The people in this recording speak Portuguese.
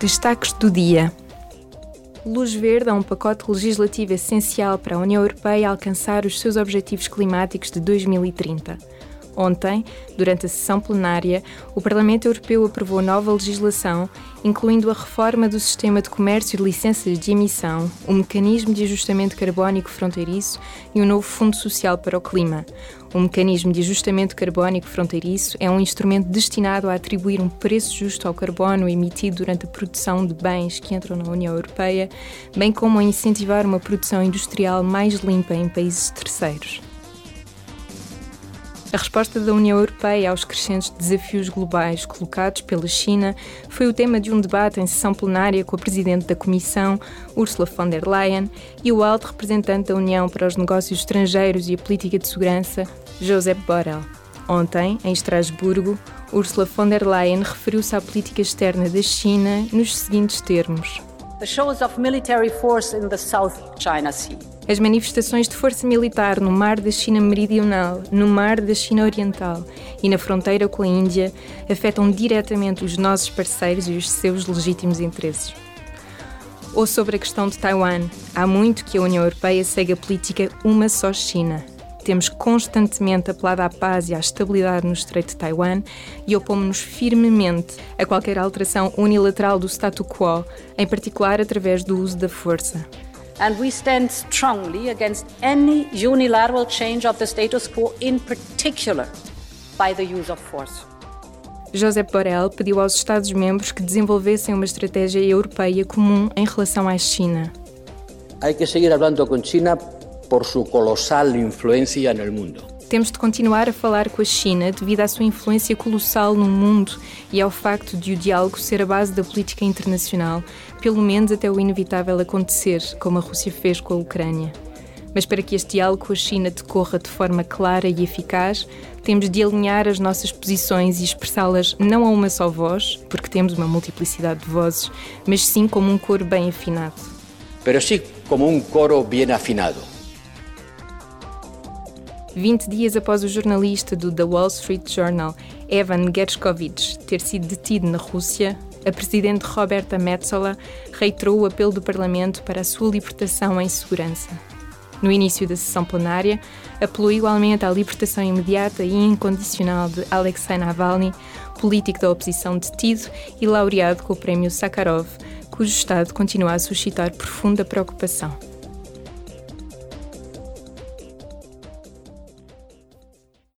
Destaques do dia. Luz verde a um pacote legislativo essencial para a União Europeia alcançar os seus objetivos climáticos de 2030. Ontem, durante a sessão plenária, o Parlamento Europeu aprovou nova legislação, incluindo a reforma do sistema de comércio de licenças de emissão, o mecanismo de ajustamento carbónico fronteiriço e o novo Fundo Social para o Clima. O mecanismo de ajustamento carbónico fronteiriço é um instrumento destinado a atribuir um preço justo ao carbono emitido durante a produção de bens que entram na União Europeia, bem como a incentivar uma produção industrial mais limpa em países terceiros. A resposta da União Europeia aos crescentes desafios globais colocados pela China foi o tema de um debate em sessão plenária com a Presidente da Comissão, Ursula von der Leyen, e o alto representante da União para os Negócios Estrangeiros e a Política de Segurança, Josep Borrell. Ontem, em Estrasburgo, Ursula von der Leyen referiu-se à política externa da China nos seguintes termos: As manifestações de força militar no mar da China Meridional, no mar da China Oriental e na fronteira com a Índia afetam diretamente os nossos parceiros e os seus legítimos interesses. Ou sobre a questão de Taiwan, há muito que a União Europeia segue a política uma só China. Temos constantemente apelado à paz e à estabilidade no Estreito de Taiwan e opomos-nos firmemente a qualquer alteração unilateral do statu quo, em particular através do uso da força and we stand strongly against any unilateral change of the status quo, in particular by the use of force. Josep Borrell pediu aos Estados-membros que desenvolvessem uma estratégia europeia comum em relação à China. Hay que seguir hablando con China por su colosal influencia en el mundo. Temos de continuar a falar com a China devido à sua influência colossal no mundo e ao facto de o diálogo ser a base da política internacional, pelo menos até o inevitável acontecer, como a Rússia fez com a Ucrânia. Mas para que este diálogo com a China decorra de forma clara e eficaz, temos de alinhar as nossas posições e expressá-las não a uma só voz, porque temos uma multiplicidade de vozes, mas sim como um coro bem afinado. Pero sí como um coro bem afinado. 20 dias após o jornalista do The Wall Street Journal, Evan Gershkovich, ter sido detido na Rússia, a presidente Roberta Metsola reiterou o apelo do Parlamento para a sua libertação em segurança. No início da sessão plenária, apelou igualmente à libertação imediata e incondicional de Alexei Navalny, político da oposição detido e laureado com o prémio Sakharov, cujo estado continua a suscitar profunda preocupação.